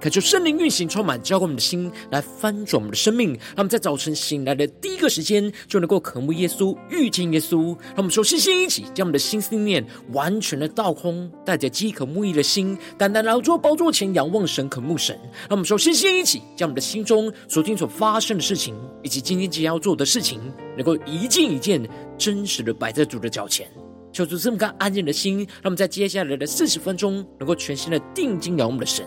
渴求圣灵运行，充满浇灌我们的心，来翻转我们的生命。让我们在早晨醒来的第一个时间，就能够渴慕耶稣、遇见耶稣。让我们说，先先一起将我们的心思念完全的倒空，带着饥渴慕义的心，单单来到宝座前仰望神、渴慕神。让我们说，先先一起将我们的心中昨天所发生的事情，以及今天即将要做的事情，能够一件一件真实的摆在主的脚前。求主这么个安静的心，让我们在接下来的四十分钟，能够全心的定睛仰望我们的神。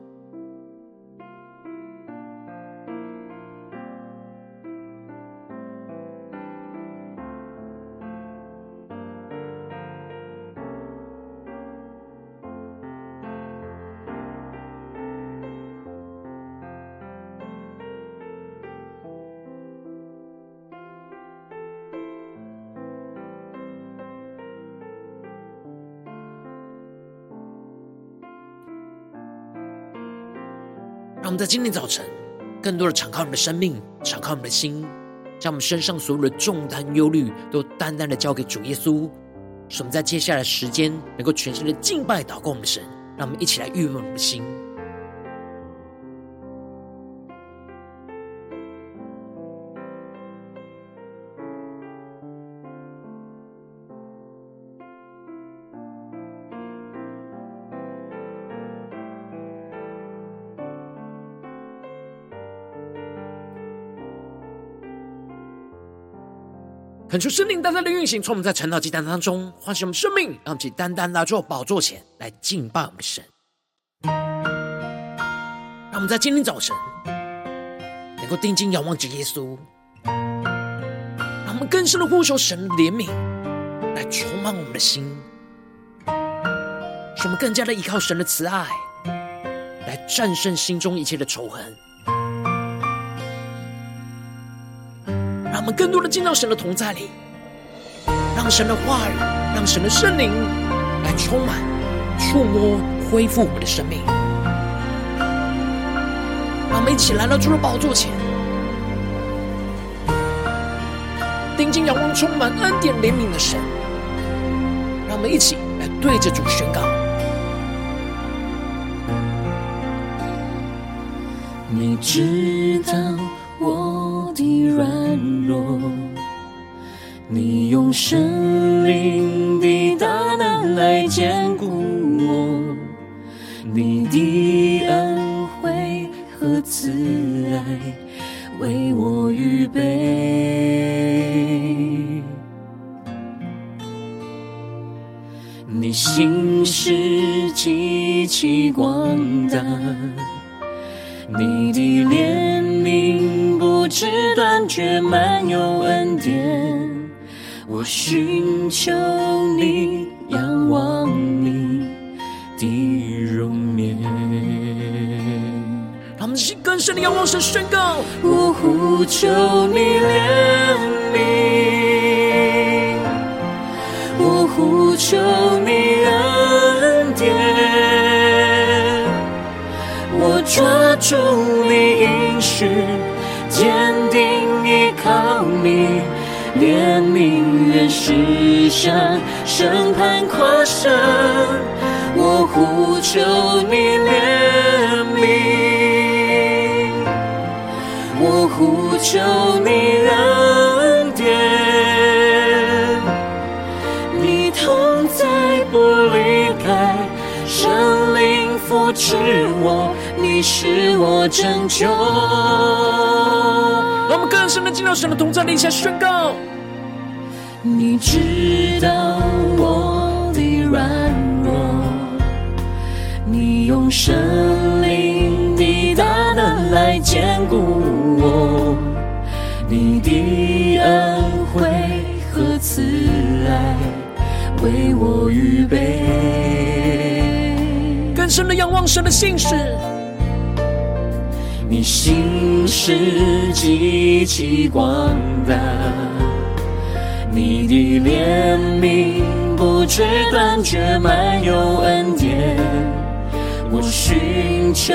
我们在今天早晨，更多的敞开我们的生命，敞开我们的心，将我们身上所有的重担、忧虑，都单单的交给主耶稣。使我们在接下来的时间，能够全心的敬拜、祷告我们的神。让我们一起来预备我们的心。恳求圣灵单单的运行，从我们在晨祷祭坛当中唤醒我们生命，让其单单来到宝座前来敬拜我们的神。让我们在今天早晨能够定睛仰望着耶稣，让我们更深的呼求神的怜悯来充满我们的心，使我们更加的依靠神的慈爱来战胜心中一切的仇恨。我们更多的进到神的同在里，让神的话语，让神的圣灵来充满、触摸、恢复我们的生命。让我们一起来到主的宝座前，定睛仰望充满恩典怜悯的神。让我们一起来对着主宣告：你知道。软弱，你用圣灵的大能来坚固我，你的恩惠和慈爱为我预备，你心事极其广大，你的怜悯。不知断绝，满有恩典。我寻求你，仰望你的容颜。让我们更深的仰望神宣告：我呼求你怜悯，我呼求你恩典，我抓住你应许。坚定依靠你，怜悯愿施向审判跨生，我呼求你怜悯，我呼求你恩典，你同在不离开，圣灵扶持我。是我拯救。我们更深的进入到神的同在，立下宣告。你知道我的软弱，你用神灵的大能来坚固我，你的恩惠和慈爱为我预备。更深的仰望神的信使。你心事极其广大，你的怜悯不知断绝，满有恩典。我寻求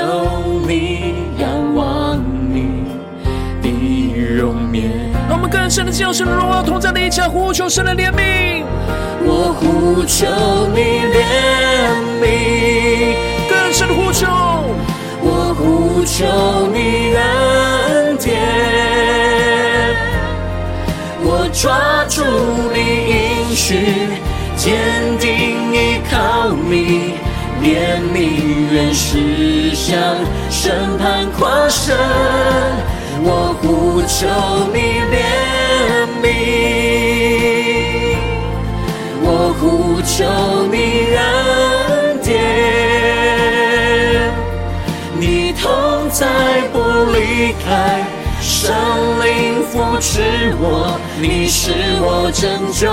你，仰望你的容颜。让我们更深的叫神的荣耀同在的一起呼求神的怜悯。我呼求你怜悯。更深的呼求，抓住你应许，坚定依靠你，怜悯原是向审判跨生，我呼求你怜悯，我呼求你恩典。你同在不离开，圣灵扶持我，你是我拯救。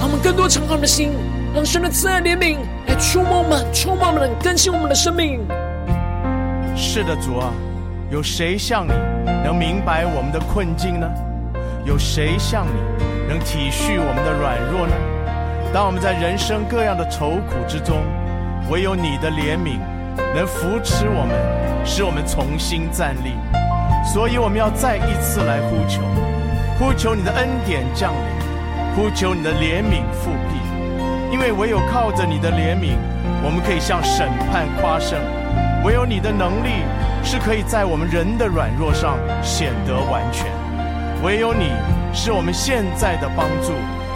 让我们更多敞开我们的心，让神的慈爱怜悯来触摸我们，触摸我们，更新我们的生命。是的，主啊，有谁像你能明白我们的困境呢？有谁像你能体恤我们的软弱呢？当我们在人生各样的愁苦之中，唯有你的怜悯能扶持我们，使我们重新站立。所以我们要再一次来呼求，呼求你的恩典降临，呼求你的怜悯复辟。因为唯有靠着你的怜悯，我们可以向审判夸胜；唯有你的能力是可以在我们人的软弱上显得完全；唯有你是我们现在的帮助。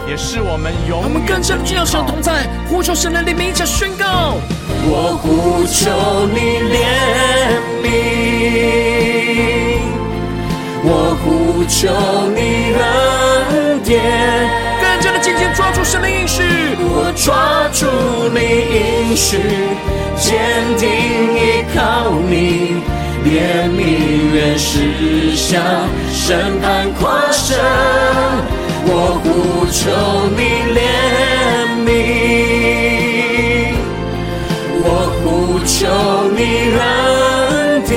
也是我们永远。我们更深进入神同在，呼求神的怜悯，一起宣告。我呼求你怜悯，我呼求你恩典。更加的紧紧抓住神的应许，我抓住你应许，坚定依靠你，怜悯原是向审判跨神。我呼求你怜求你恩典，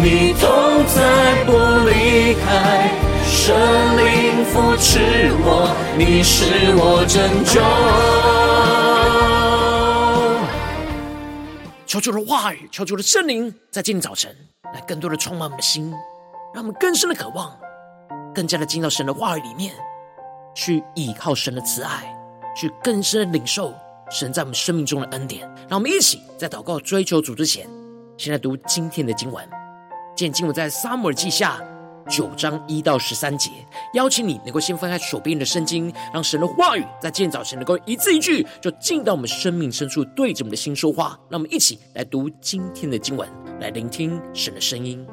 你同在不离开，圣灵扶持我，你是我拯救。求主的话语，求主的圣灵，在今天早晨来更多的充满我们的心，让我们更深的渴望。更加的进到神的话语里面，去倚靠神的慈爱，去更深的领受神在我们生命中的恩典。让我们一起在祷告追求主之前，先来读今天的经文。今天经文在撒母耳记下九章一到十三节。邀请你能够先翻开手边的圣经，让神的话语在今天早晨能够一字一句就进到我们生命深处，对着我们的心说话。让我们一起来读今天的经文，来聆听神的声音。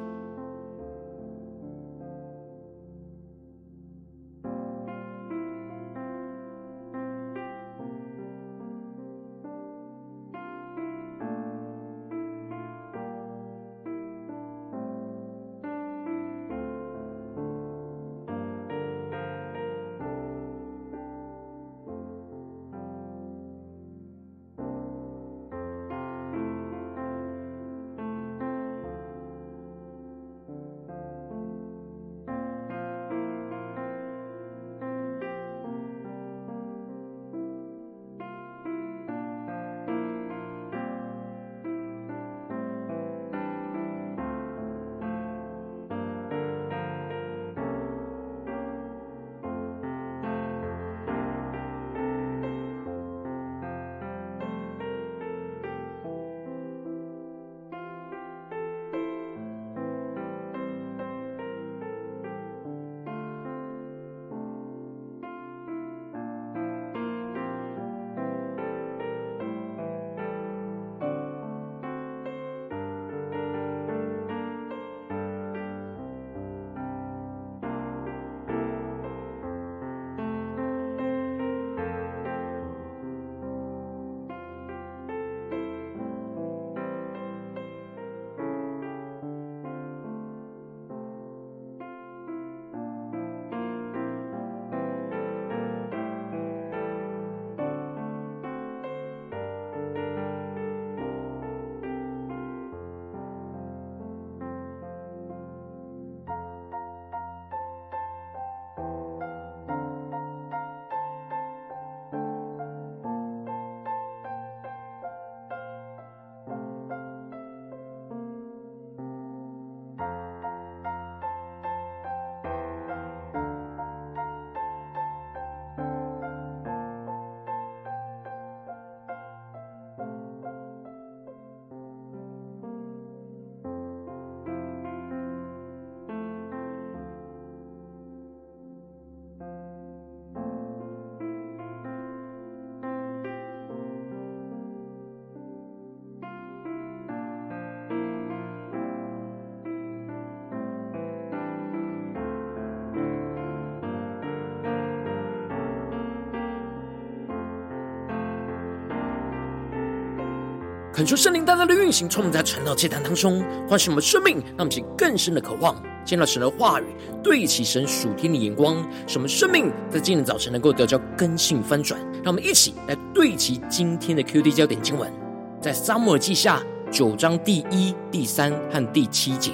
恳求圣灵大大的运行，充满在传道祭坛当中，唤醒我们生命，让我们起更深的渴望，见到神的话语，对齐神属天的眼光，使我们生命在今天早晨能够得到更新翻转。让我们一起来对齐今天的 QD 焦点经文，在撒母耳记下九章第一、第三和第七节，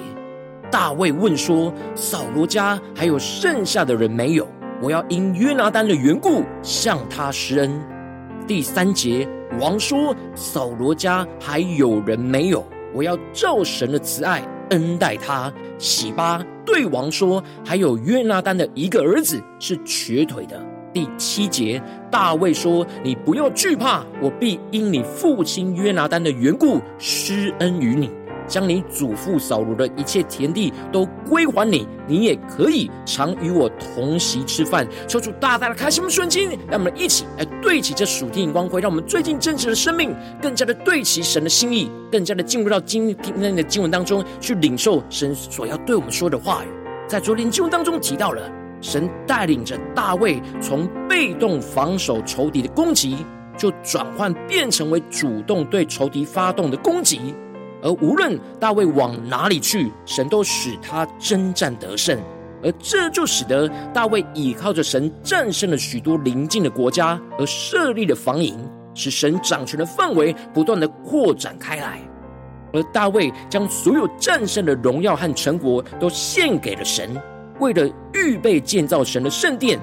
大卫问说：“扫罗家还有剩下的人没有？我要因约拿单的缘故向他施恩。”第三节。王说：“扫罗家还有人没有？我要照神的慈爱恩待他。”洗巴对王说：“还有约拿丹的一个儿子是瘸腿的。”第七节，大卫说：“你不要惧怕，我必因你父亲约拿丹的缘故施恩于你。”将你祖父扫罗的一切田地都归还你，你也可以常与我同席吃饭。求主大大的开启我们瞬间，让我们一起来对齐这属天的光辉，让我们最近真实的生命更加的对齐神的心意，更加的进入到今天的经文当中去领受神所要对我们说的话语。在昨天经文当中提到了，神带领着大卫从被动防守仇敌的攻击，就转换变成为主动对仇敌发动的攻击。而无论大卫往哪里去，神都使他征战得胜，而这就使得大卫倚靠着神战胜了许多邻近的国家，而设立了防营，使神掌权的范围不断的扩展开来。而大卫将所有战胜的荣耀和成果都献给了神，为了预备建造神的圣殿，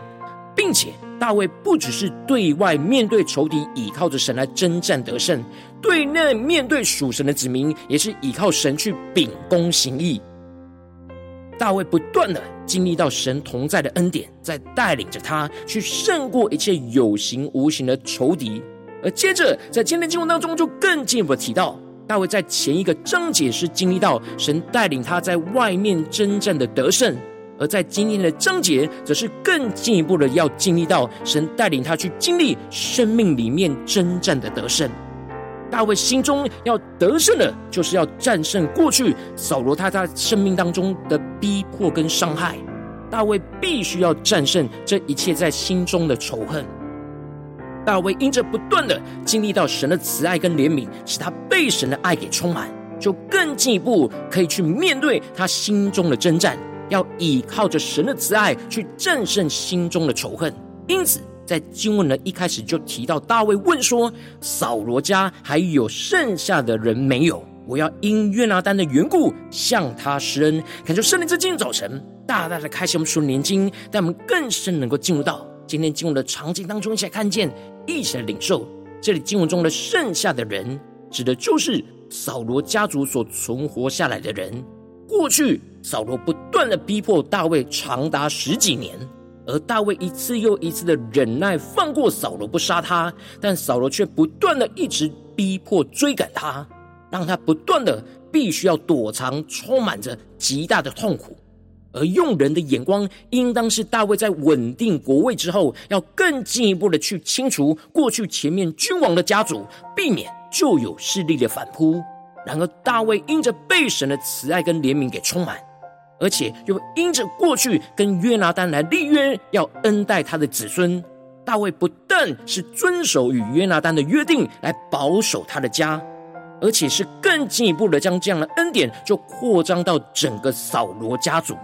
并且。大卫不只是对外面对仇敌，倚靠着神来征战得胜；对内面对属神的子民，也是倚靠神去秉公行义。大卫不断的经历到神同在的恩典，在带领着他去胜过一切有形无形的仇敌。而接着在今天经文当中，就更进一步提到，大卫在前一个章节是经历到神带领他在外面征战的得胜。而在今天的章节，则是更进一步的要经历到神带领他去经历生命里面征战的得胜。大卫心中要得胜的，就是要战胜过去扫罗他在生命当中的逼迫跟伤害。大卫必须要战胜这一切在心中的仇恨。大卫因着不断的经历到神的慈爱跟怜悯，使他被神的爱给充满，就更进一步可以去面对他心中的征战。要倚靠着神的慈爱去战胜心中的仇恨，因此在经文的一开始就提到大卫问说：“扫罗家还有剩下的人没有？我要因约拿单的缘故向他施恩。”恳求圣灵在今天早晨大大的开启我们属灵眼睛，让我们更深能够进入到今天经文的场景当中，一起来看见，一起来领受。这里经文中的剩下的人，指的就是扫罗家族所存活下来的人。过去扫罗不断的逼迫大卫长达十几年，而大卫一次又一次的忍耐放过扫罗不杀他，但扫罗却不断的一直逼迫追赶他，让他不断的必须要躲藏，充满着极大的痛苦。而用人的眼光，应当是大卫在稳定国位之后，要更进一步的去清除过去前面君王的家族，避免旧有势力的反扑。然而，大卫因着被神的慈爱跟怜悯给充满，而且又因着过去跟约拿单来立约，要恩待他的子孙。大卫不但是遵守与约拿单的约定，来保守他的家，而且是更进一步的将这样的恩典就扩张到整个扫罗家族。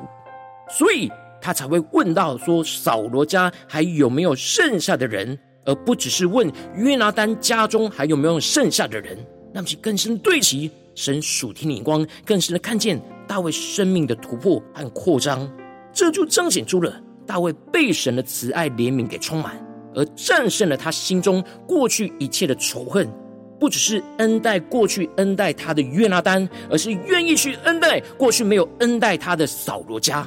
所以他才会问到说：扫罗家还有没有剩下的人，而不只是问约拿单家中还有没有剩下的人。让其更深对齐神属天的眼光，更深的看见大卫生命的突破和扩张，这就彰显出了大卫被神的慈爱怜悯给充满，而战胜了他心中过去一切的仇恨。不只是恩待过去恩待他的约拿单，而是愿意去恩待过去没有恩待他的扫罗家。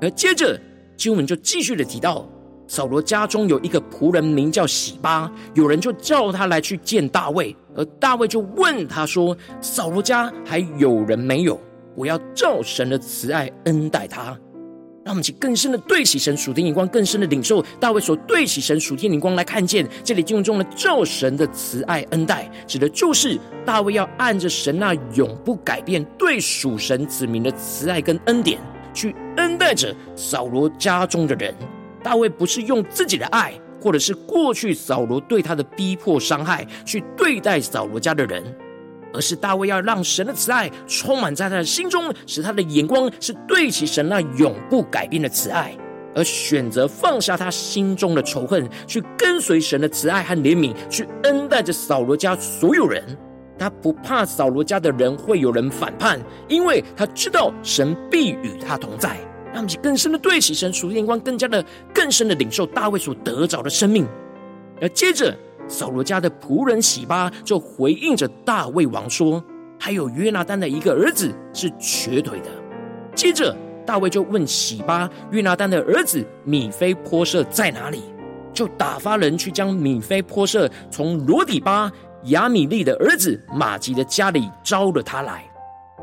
而接着经文就继续的提到。扫罗家中有一个仆人名叫洗巴，有人就叫他来去见大卫，而大卫就问他说：“扫罗家还有人没有？我要照神的慈爱恩待他。”让我们去更深的对齐神属天眼光，更深的领受大卫所对齐神属天眼光来看见这里经文中的照神的慈爱恩待，指的就是大卫要按着神那永不改变对属神子民的慈爱跟恩典，去恩待着扫罗家中的人。大卫不是用自己的爱，或者是过去扫罗对他的逼迫伤害，去对待扫罗家的人，而是大卫要让神的慈爱充满在他的心中，使他的眼光是对齐神那永不改变的慈爱，而选择放下他心中的仇恨，去跟随神的慈爱和怜悯，去恩待着扫罗家所有人。他不怕扫罗家的人会有人反叛，因为他知道神必与他同在。让我们更深的对齐神属灵眼光，更加的更深的领受大卫所得着的生命。而接着，扫罗家的仆人洗巴就回应着大卫王说：“还有约拿单的一个儿子是瘸腿的。”接着，大卫就问洗巴：“约拿单的儿子米非波设在哪里？”就打发人去将米非波设从罗底巴。亚米利的儿子玛吉的家里招了他来，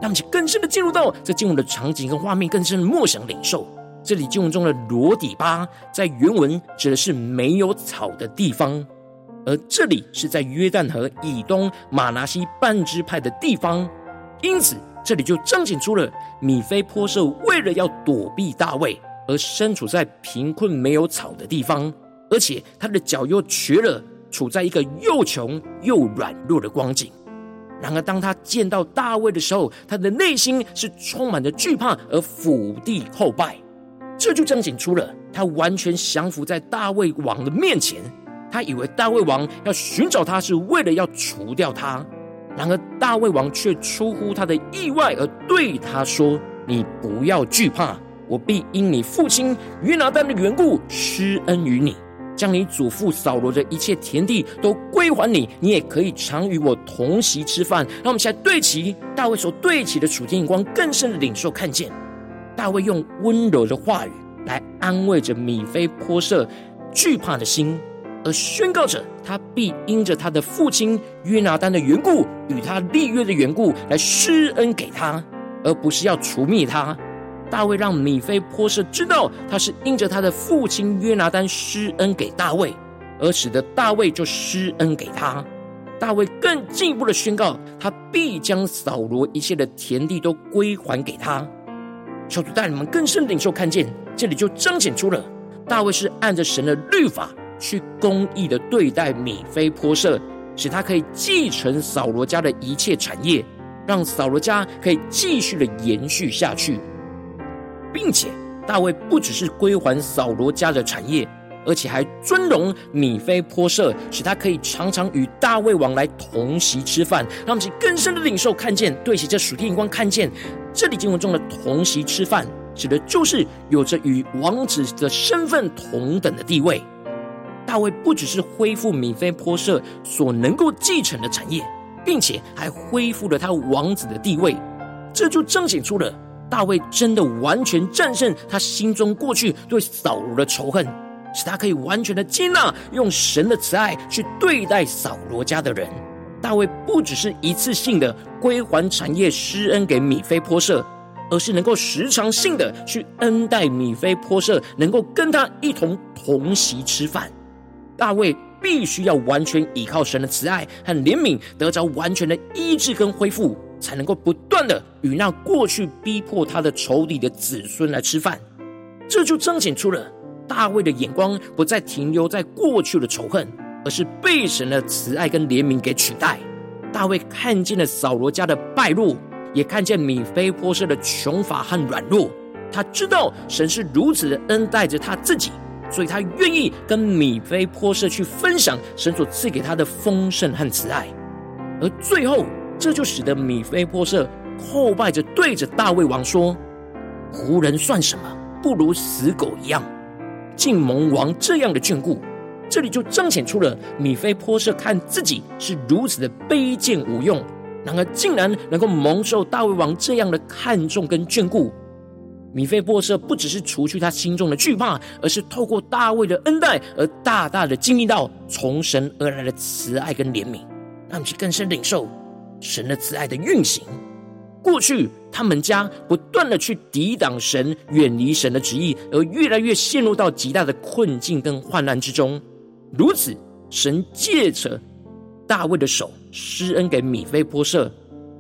让我们更深的进入到这经文的场景跟画面，更深的默想领受。这里经文中的罗底巴，在原文指的是没有草的地方，而这里是在约旦河以东马拿西半支派的地方，因此这里就彰显出了米非波设为了要躲避大卫，而身处在贫困没有草的地方，而且他的脚又瘸了。处在一个又穷又软弱的光景。然而，当他见到大卫的时候，他的内心是充满着惧怕而伏地后拜。这就彰显出了他完全降服在大卫王的面前。他以为大卫王要寻找他是为了要除掉他。然而，大卫王却出乎他的意外而对他说：“你不要惧怕，我必因你父亲约拿单的缘故施恩于你。”将你祖父扫罗的一切田地都归还你，你也可以常与我同席吃饭。让我们现在对齐大卫所对齐的属天眼光，更深的领受看见。大卫用温柔的话语来安慰着米非波设惧怕的心，而宣告着他必因着他的父亲约拿单的缘故，与他立约的缘故来施恩给他，而不是要除灭他。大卫让米非波设知道，他是因着他的父亲约拿单施恩给大卫，而使得大卫就施恩给他。大卫更进一步的宣告，他必将扫罗一切的田地都归还给他。求主带你们更深领受看见，这里就彰显出了大卫是按着神的律法去公义的对待米非波设，使他可以继承扫罗家的一切产业，让扫罗家可以继续的延续下去。并且大卫不只是归还扫罗家的产业，而且还尊荣米非波设，使他可以常常与大卫王来同席吃饭。让我们更深的领受看见，对齐这属天眼光看见，这里经文中的同席吃饭，指的就是有着与王子的身份同等的地位。大卫不只是恢复米非波设所能够继承的产业，并且还恢复了他王子的地位，这就彰显出了。大卫真的完全战胜他心中过去对扫罗的仇恨，使他可以完全的接纳，用神的慈爱去对待扫罗家的人。大卫不只是一次性的归还产业施恩给米非波设，而是能够时常性的去恩待米非波设，能够跟他一同同席吃饭。大卫必须要完全依靠神的慈爱和怜悯，得着完全的医治跟恢复。才能够不断的与那过去逼迫他的仇敌的子孙来吃饭，这就彰显出了大卫的眼光不再停留在过去的仇恨，而是被神的慈爱跟怜悯给取代。大卫看见了扫罗家的败落，也看见米非波设的穷乏和软弱，他知道神是如此的恩待着他自己，所以他愿意跟米非波设去分享神所赐给他的丰盛和慈爱，而最后。这就使得米非波设叩拜着对着大卫王说：“胡人算什么？不如死狗一样，竟蒙王这样的眷顾。”这里就彰显出了米非波设看自己是如此的卑贱无用，然而竟然能够蒙受大卫王这样的看重跟眷顾。米非波设不只是除去他心中的惧怕，而是透过大卫的恩待而大大的经历到从神而来的慈爱跟怜悯，让其更深领受。神的慈爱的运行，过去他们家不断的去抵挡神、远离神的旨意，而越来越陷入到极大的困境跟患难之中。如此，神借着大卫的手施恩给米非波设，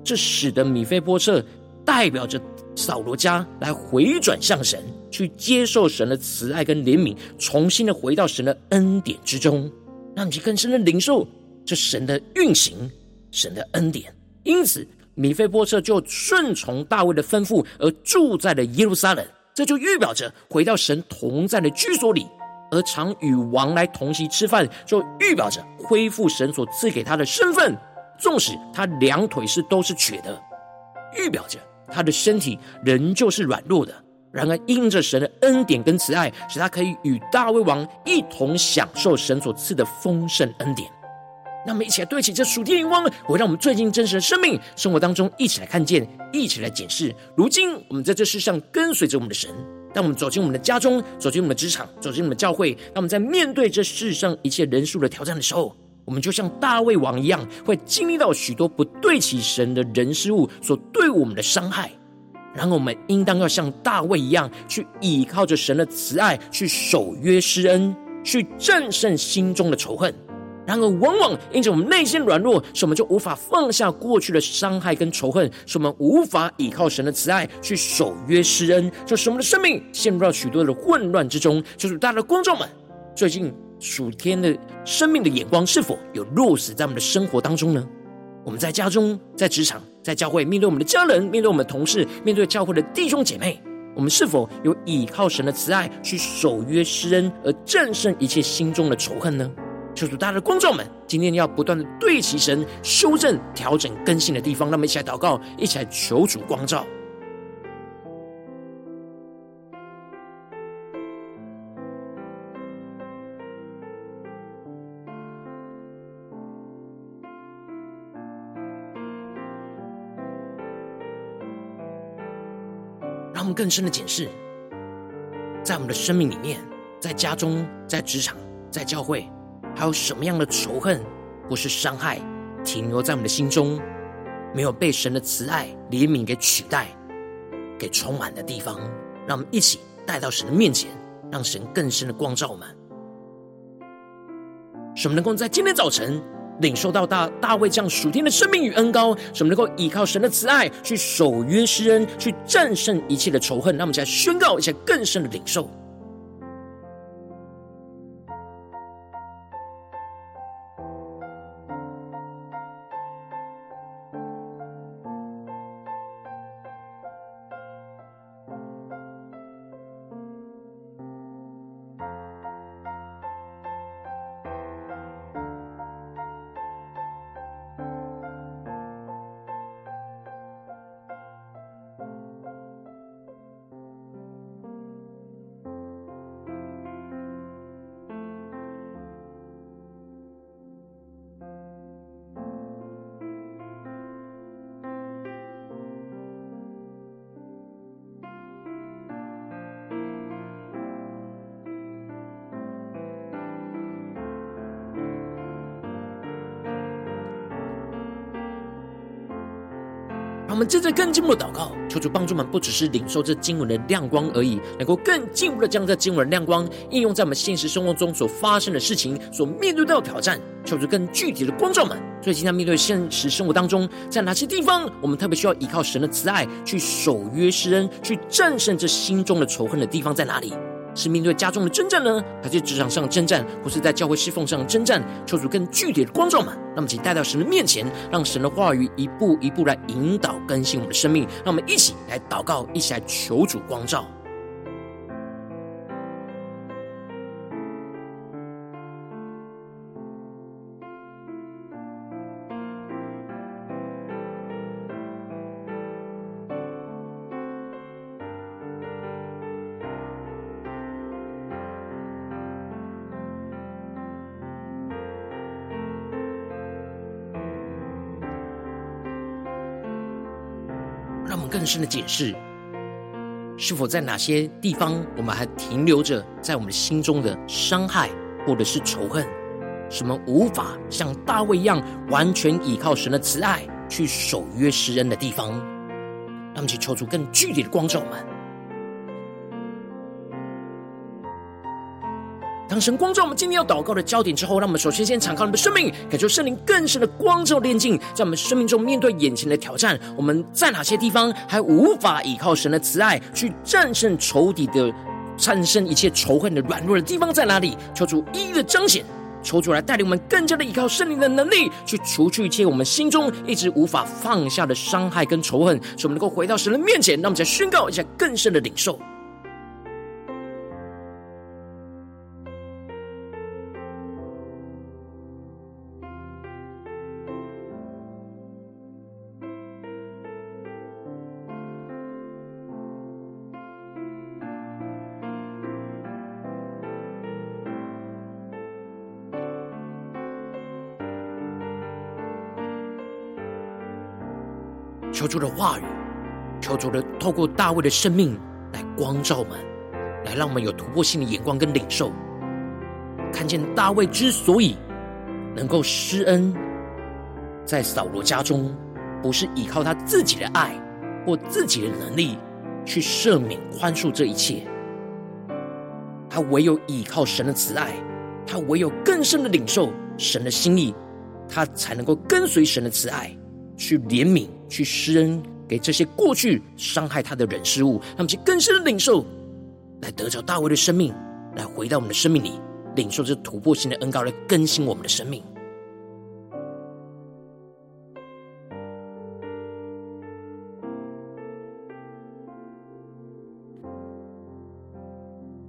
这使得米非波设代表着扫罗家来回转向神，去接受神的慈爱跟怜悯，重新的回到神的恩典之中，让你更深的领受这神的运行。神的恩典，因此米非波设就顺从大卫的吩咐而住在了耶路撒冷。这就预表着回到神同在的居所里，而常与王来同席吃饭，就预表着恢复神所赐给他的身份。纵使他两腿是都是瘸的，预表着他的身体仍旧是软弱的。然而，因着神的恩典跟慈爱，使他可以与大卫王一同享受神所赐的丰盛恩典。那么，一起来对齐这属天的眼光，会让我们最近真实的生命生活当中一起来看见，一起来检视。如今，我们在这世上跟随着我们的神，当我们走进我们的家中，走进我们的职场，走进我们的教会，当我们在面对这世上一切人数的挑战的时候，我们就像大卫王一样，会经历到许多不对齐神的人事物所对我们的伤害。然后我们应当要像大卫一样，去倚靠着神的慈爱，去守约施恩，去战胜心中的仇恨。然而，往往因着我们内心软弱，使我们就无法放下过去的伤害跟仇恨，使我们无法倚靠神的慈爱去守约施恩，就使我们的生命陷入到许多的混乱之中。就是大家的观众们，最近属天的生命的眼光是否有落实在我们的生活当中呢？我们在家中、在职场、在教会，面对我们的家人、面对我们的同事、面对教会的弟兄姐妹，我们是否有倚靠神的慈爱去守约施恩，而战胜一切心中的仇恨呢？求主，大家的观众们，今天要不断的对齐神、修正、调整、更新的地方，让我们一起来祷告，一起来求主光照。让我们更深的检视，在我们的生命里面，在家中、在职场、在教会，还有什么样的仇恨或是伤害停留在我们的心中，没有被神的慈爱、怜悯给取代、给充满的地方？让我们一起带到神的面前，让神更深的光照我们，使我们能够在今天早晨。领受到大大卫这样属天的生命与恩膏，什么能够依靠神的慈爱去守约施恩，去战胜一切的仇恨。让我们再宣告一下更深的领受。我们接着更进一步的祷告，求主帮助我们，不只是领受这经文的亮光而已，能够更进一步的将这经文的亮光应用在我们现实生活中所发生的事情、所面对到的挑战。求主更具体的光照们，所以今天面对现实生活当中，在哪些地方我们特别需要依靠神的慈爱去守约施恩，去战胜这心中的仇恨的地方在哪里？是面对家中的征战呢，还是职场上的征战，或是在教会侍奉上的征战？求主更具体的光照们，那么请带到神的面前，让神的话语一步一步来引导更新我们的生命。让我们一起来祷告，一起来求主光照。深的解释，是否在哪些地方我们还停留着在我们心中的伤害或者是仇恨，什么无法像大卫一样完全依靠神的慈爱去守约施恩的地方？让我们去求出更具体的光照们。当神光照我们今天要祷告的焦点之后，让我们首先先敞开我们的生命，感受圣灵更深的光照炼净，在我们生命中面对眼前的挑战，我们在哪些地方还无法依靠神的慈爱去战胜仇敌的、战胜一切仇恨的软弱的地方在哪里？求主一一的彰显。求主来带领我们更加的依靠圣灵的能力，去除去一切我们心中一直无法放下的伤害跟仇恨，使我们能够回到神的面前。让我们再宣告一下更深的领受。求主的话语，求主的透过大卫的生命来光照我们，来让我们有突破性的眼光跟领受，看见大卫之所以能够施恩在扫罗家中，不是依靠他自己的爱或自己的能力去赦免宽恕这一切，他唯有依靠神的慈爱，他唯有更深的领受神的心意，他才能够跟随神的慈爱。去怜悯，去施恩给这些过去伤害他的人事物，让我们去更深的领受，来得着大卫的生命，来回到我们的生命里，领受这突破性的恩膏，来更新我们的生命。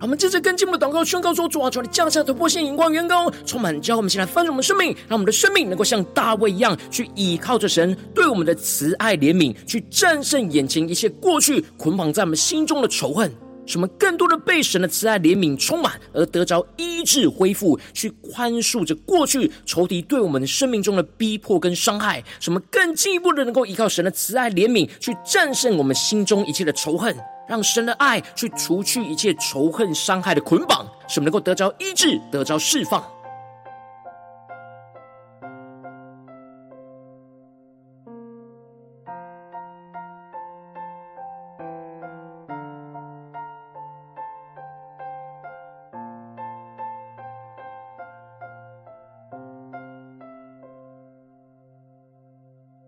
我们接着跟进我们的祷告，宣告说：主啊，求你降下突破性眼光，远高充满，教我们先来翻转我们生命，让我们的生命能够像大卫一样，去依靠着神对我们的慈爱怜悯，去战胜眼前一切过去捆绑在我们心中的仇恨，使我们更多的被神的慈爱怜悯充满，而得着医治恢复，去宽恕着过去仇敌对我们的生命中的逼迫跟伤害，什么更进一步的能够依靠神的慈爱怜悯，去战胜我们心中一切的仇恨。让神的爱去除去一切仇恨伤害的捆绑，使我们能够得着医治，得着释放。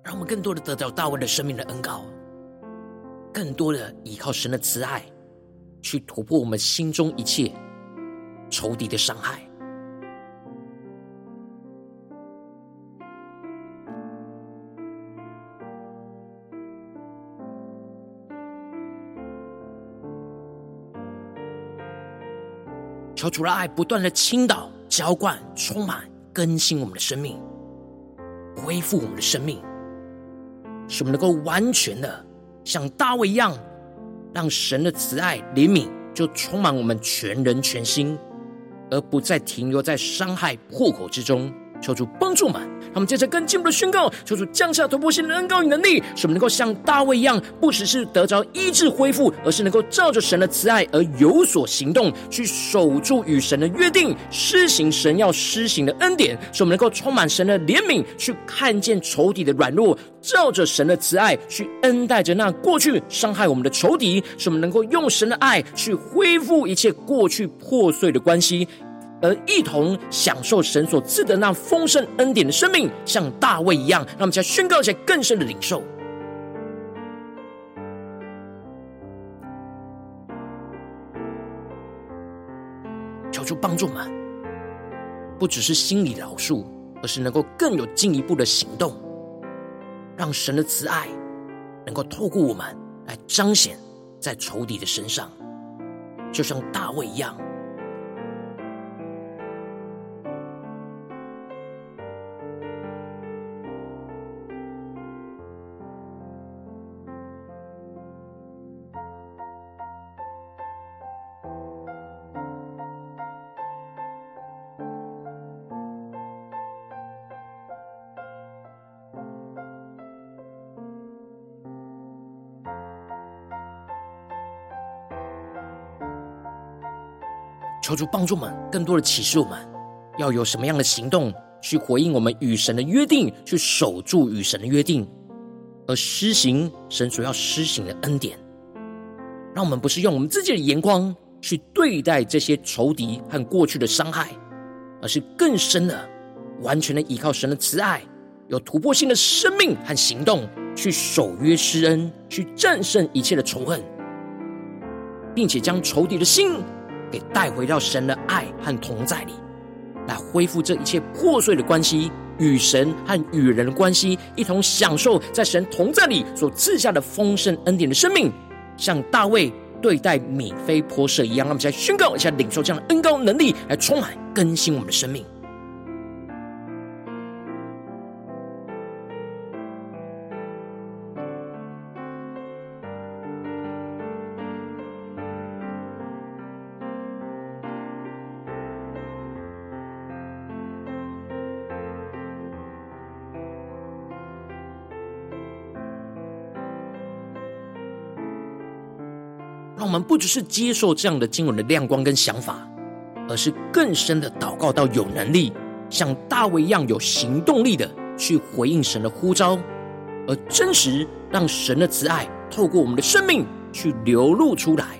让我们更多的得到大卫的生命的恩膏。更多的依靠神的慈爱，去突破我们心中一切仇敌的伤害。求主的爱不断的倾倒、浇灌、充满、更新我们的生命，恢复我们的生命，使我们能够完全的。像大卫一样，让神的慈爱怜悯就充满我们全人全心，而不再停留在伤害破口之中。求主帮助我们，让我们接着更进一步的宣告，求主降下突破性的恩膏与能力，使我们能够像大卫一样，不只是得着医治恢复，而是能够照着神的慈爱而有所行动，去守住与神的约定，施行神要施行的恩典，使我们能够充满神的怜悯，去看见仇敌的软弱，照着神的慈爱去恩待着那过去伤害我们的仇敌，使我们能够用神的爱去恢复一切过去破碎的关系。而一同享受神所赐的那丰盛恩典的生命，像大卫一样，让我们再宣告一些更深的领受。求主帮助我们，不只是心里饶恕，而是能够更有进一步的行动，让神的慈爱能够透过我们来彰显在仇敌的身上，就像大卫一样。求主帮助们，更多的启示我们要有什么样的行动去回应我们与神的约定，去守住与神的约定，而施行神所要施行的恩典。让我们不是用我们自己的眼光去对待这些仇敌和过去的伤害，而是更深的、完全的依靠神的慈爱，有突破性的生命和行动，去守约施恩，去战胜一切的仇恨，并且将仇敌的心。给带回到神的爱和同在里，来恢复这一切破碎的关系，与神和与人的关系，一同享受在神同在里所赐下的丰盛恩典的生命，像大卫对待米菲波舍一样。让我们再宣告一下，领受这样的恩高能力，来充满更新我们的生命。我们不只是接受这样的经文的亮光跟想法，而是更深的祷告到有能力，像大卫一样有行动力的去回应神的呼召，而真实让神的慈爱透过我们的生命去流露出来。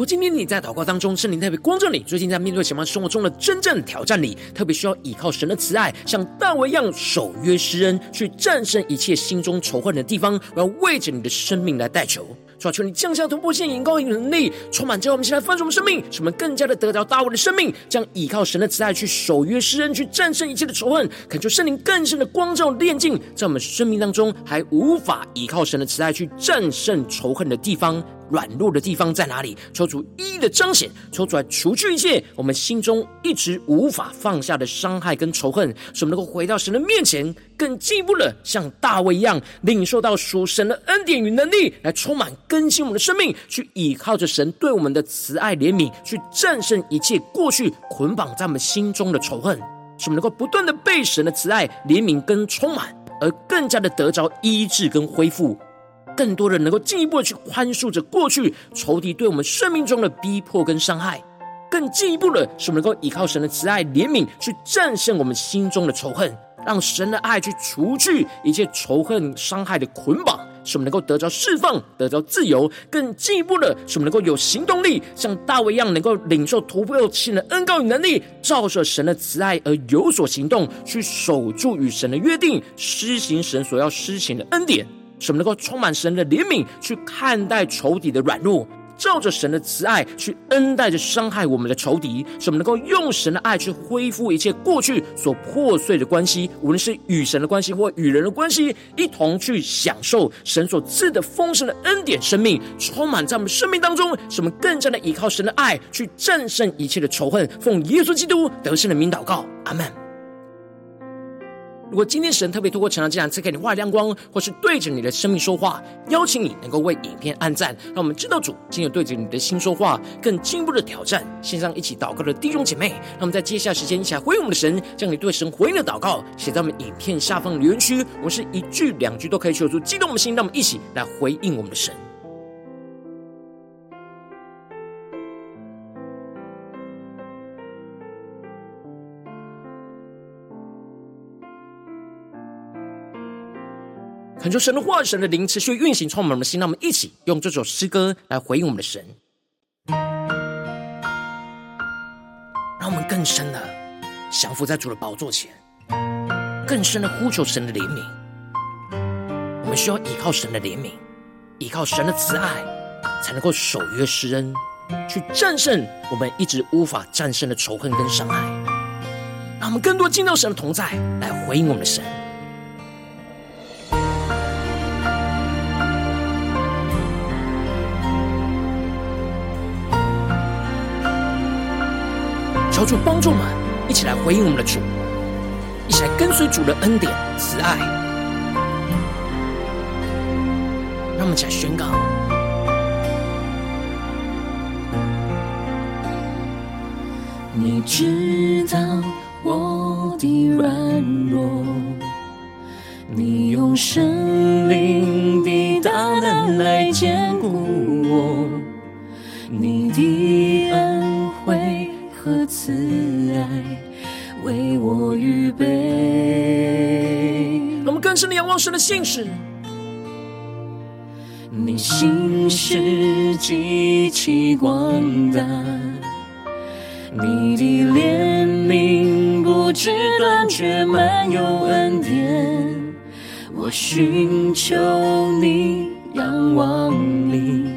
如今天你在祷告当中，圣灵特别光照你，最近在面对什么生活中的真正挑战里，特别需要依靠神的慈爱，像大卫一样守约施恩，去战胜一切心中仇恨的地方。我要为着你的生命来代求，主啊，求你降下突破性眼光与能力，充满着我们现在丰盛的生命，使我们更加的得着大卫的生命，将依靠神的慈爱去守约施恩，去战胜一切的仇恨。恳求圣灵更深的光照炼净，在我们生命当中还无法依靠神的慈爱去战胜仇恨的地方。软弱的地方在哪里？求主一一的彰显，求主来除去一切我们心中一直无法放下的伤害跟仇恨，使我们能够回到神的面前，更进一步的像大卫一样，领受到属神的恩典与能力，来充满更新我们的生命，去依靠着神对我们的慈爱怜悯，去战胜一切过去捆绑在我们心中的仇恨，使我们能够不断的被神的慈爱怜悯跟充满，而更加的得着医治跟恢复。更多人能够进一步的去宽恕着过去仇敌对我们生命中的逼迫跟伤害，更进一步的是我们能够依靠神的慈爱怜悯去战胜我们心中的仇恨，让神的爱去除去一切仇恨伤害的捆绑，使我们能够得着释放，得着自由。更进一步的是我们能够有行动力，像大卫一样能够领受突破性的恩膏与能力，照着神的慈爱而有所行动，去守住与神的约定，施行神所要施行的恩典。使我们能够充满神的怜悯，去看待仇敌的软弱，照着神的慈爱去恩待着伤害我们的仇敌。使我们能够用神的爱去恢复一切过去所破碎的关系，无论是与神的关系或与人的关系，一同去享受神所赐的丰盛的恩典生命，充满在我们生命当中。使我们更加的依靠神的爱去战胜一切的仇恨。奉耶稣基督得胜的名祷告，阿门。如果今天神特别透过成长这样赐给你画亮光，或是对着你的生命说话，邀请你能够为影片按赞，让我们知道主今天对着你的心说话，更进一步的挑战。线上一起祷告的弟兄姐妹，让我们在接下来时间一起来回应我们的神，将你对神回应的祷告写在我们影片下方留言区。我们是一句两句都可以求出激动我们的心，让我们一起来回应我们的神。恳求神的话语、神的灵持续运行，充满我们的心。让我们一起用这首诗歌来回应我们的神，让我们更深的降服在主的宝座前，更深的呼求神的怜悯。我们需要依靠神的怜悯，依靠神的慈爱，才能够守约施恩，去战胜我们一直无法战胜的仇恨跟伤害。让我们更多进到神的同在，来回应我们的神。求主帮助们，一起来回应我们的主，一起来跟随主的恩典慈爱。让我们起来宣告：你知道我的软弱，你用圣灵的大能来坚固慈爱为我预备。我们更深的仰望神的信实。你信实极其广大，你的怜悯不知断绝，满有恩典。我寻求你，仰望你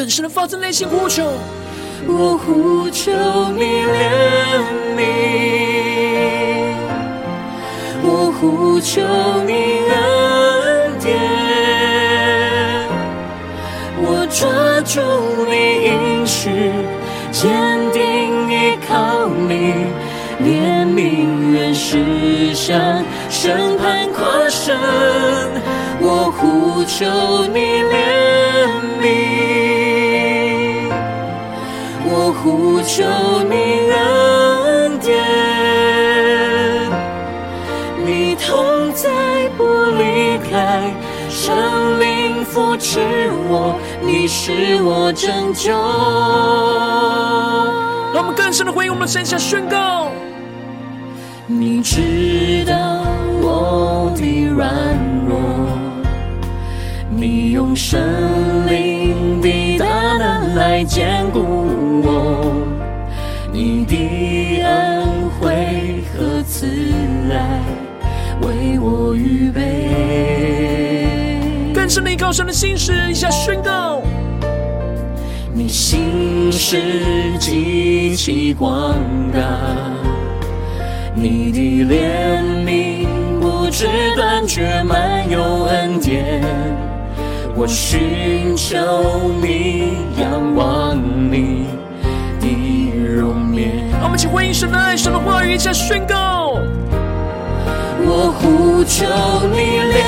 更深的发自内心呼求，我呼求你怜悯，我呼求你恩典，我抓住你应许，坚定依靠你，怜悯原是向审判跨生，我呼求你怜求你恩典，你同在不离开，圣灵扶持我，你是我拯救。让我们更深的回应我们的神，下宣告：你知道我的软弱，你用圣灵的大能来坚更深的依靠神的心事，一下宣告：你心事极其广大，你的怜悯不知断绝，满有恩典。我寻求你，仰望你。让我们一起回应神的爱，神的话语，一下宣告。我呼求你怜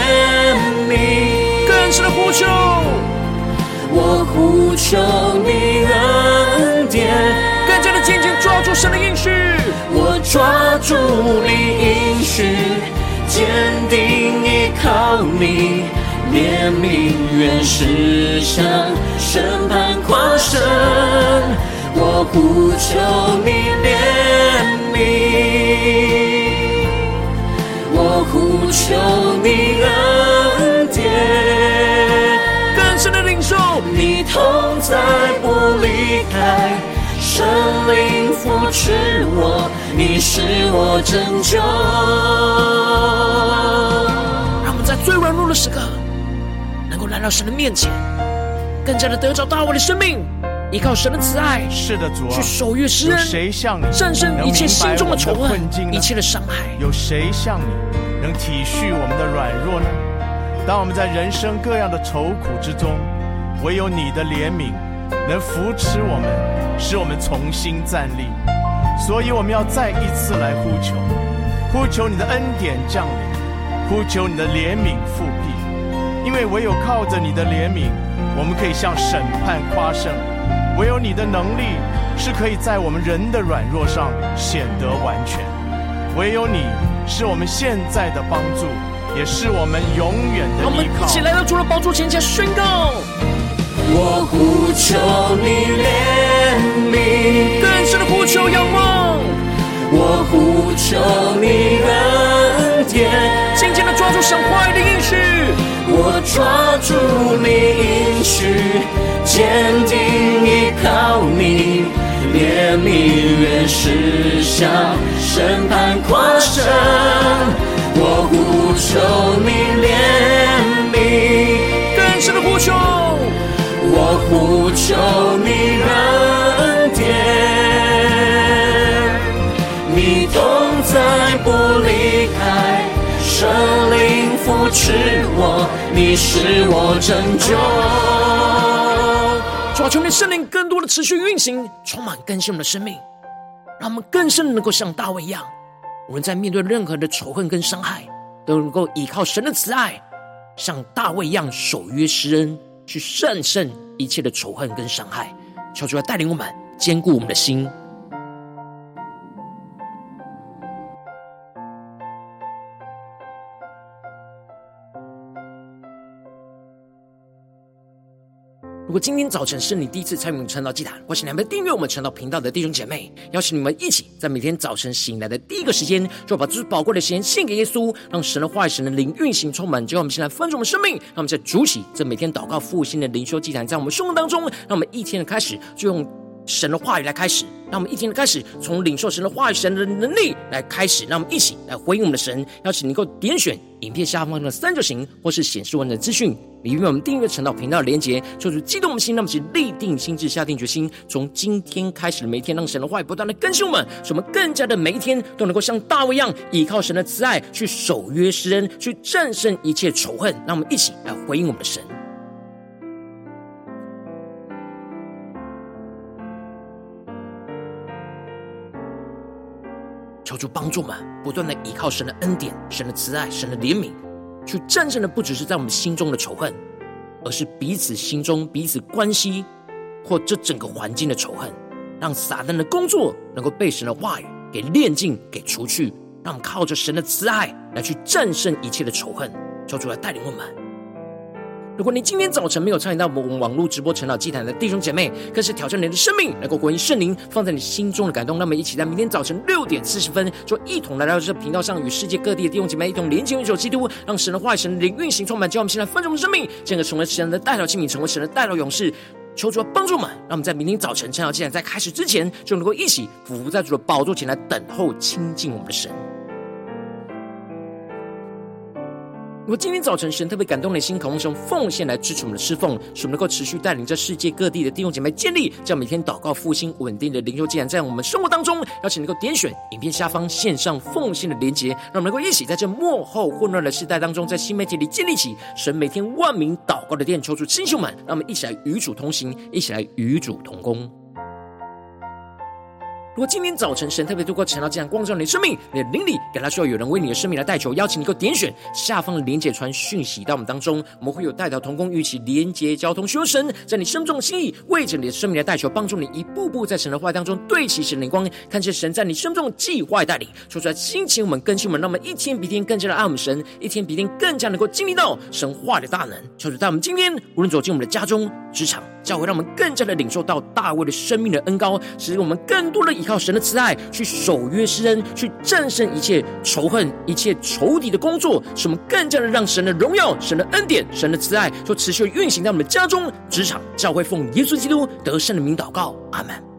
悯，的呼求。我呼求你恩典，更加的紧紧抓住神的应许。我抓住你应许，坚定依靠你，怜悯原是向审判跨神。我呼求你怜悯，我呼求你同在不离开，圣灵扶持我，你是我拯救。让我们在最软弱的时刻，能够来到神的面前，更加的得着大卫的生命。依靠神的慈爱，是的，主啊，去守约施恩，有谁像你战胜一切心中的仇恨、一切的伤害？有谁像你能体恤我们的软弱呢？当我们在人生各样的愁苦之中，唯有你的怜悯能扶持我们，使我们重新站立。所以我们要再一次来呼求，呼求你的恩典降临，呼求你的怜悯复辟，因为唯有靠着你的怜悯，我们可以向审判夸胜。唯有你的能力是可以在我们人的软弱上显得完全，唯有你是我们现在的帮助，也是我们永远的依靠。我们一起来到主的宝座前，前宣告：我呼求你怜悯，更深的呼求仰望；我呼求你恩上话语的应许。我抓住你应许，坚定依靠你，怜悯原是向审判夸胜。我呼求你怜呼求你恩典，你同在不离开。圣灵扶持我，你是我拯救。主啊，求你圣灵更多的持续运行，充满更新我们的生命，让我们更深的能够像大卫一样，无论在面对任何的仇恨跟伤害，都能够依靠神的慈爱，像大卫一样守约施恩，去战胜一切的仇恨跟伤害。求主来带领我们，坚固我们的心。如果今天早晨是你第一次参与我们晨祷祭坛，或是你还没订阅我们晨祷频道的弟兄姐妹，邀请你们一起在每天早晨醒来的第一个时间，就把最宝贵的时间献给耶稣，让神的话语、神的灵运行充满。就让我们现在分盛我们生命，让我们在主起这每天祷告复兴的灵修祭坛，在我们生活当中，让我们一天的开始就用神的话语来开始，让我们一天的开始从领受神的话语、神的能力来开始，让我们一起来回应我们的神。邀请你能够点选影片下方的三角形，或是显示文的资讯。里面我们订阅晨祷频道的连结，就是激动我们心，让我们去立定心智，下定决心，从今天开始的每一天，让神的话语不断的更新我们，使我们更加的每一天都能够像大卫一样，依靠神的慈爱去守约施恩，去战胜一切仇恨。让我们一起来回应我们的神，主帮助我们，不断的依靠神的恩典、神的慈爱、神的怜悯。去战胜的不只是在我们心中的仇恨，而是彼此心中彼此关系或这整个环境的仇恨，让撒旦的工作能够被神的话语给炼净、给除去，让我们靠着神的慈爱来去战胜一切的仇恨，求主来带领我们。如果你今天早晨没有参与到我们网络直播晨祷祭坛的弟兄姐妹，更是挑战你的生命，能够回应圣灵放在你心中的感动。那么，一起在明天早晨六点四十分，就一同来到这频道上，与世界各地的弟兄姐妹一同连接、一手基督，让神的话语、神的灵运行充满。叫我们现在分盛我们生命，进而成为神的代表器皿，成为神的代表勇士。求主帮助我们，让我们在明天早晨晨祷祭坛在开始之前，就能够一起伏在主的宝座前来等候亲近我们的神。如果今天早晨神特别感动你的心，渴望用奉献来支持我们的侍奉，使我们能够持续带领着世界各地的弟兄姐妹建立这样每天祷告复兴稳定的灵修竟然，在我们生活当中，邀请能够点选影片下方线上奉献的连结，让我们能够一起在这幕后混乱的时代当中，在新媒体里建立起神每天万名祷告的殿，求主弟兄们，让我们一起来与主同行，一起来与主同工。如果今天早晨神特别透过晨祷这样光照你的生命，你的灵里感到需要有人为你的生命来代求，邀请你够点选下方的连结传讯息到我们当中，我们会有代祷同工，一起连结交通，求神在你生中心意，为着你的生命来代求，帮助你一步步在神的话当中对齐神的灵光，看见神在你生中的计划带领，说出来心情我们更新我们，让我们一天比一天更加的爱我们神，一天比一天更加能够经历到神话的大能。求主在我们今天无论走进我们的家中、职场、教会，让我们更加的领受到大卫的生命的恩膏，使我们更多的依靠神的慈爱。去守约施恩，去战胜一切仇恨、一切仇敌的工作，使我们更加的让神的荣耀、神的恩典、神的慈爱，就持续运行在我们的家中、职场、教会，奉耶稣基督得胜的名祷告，阿门。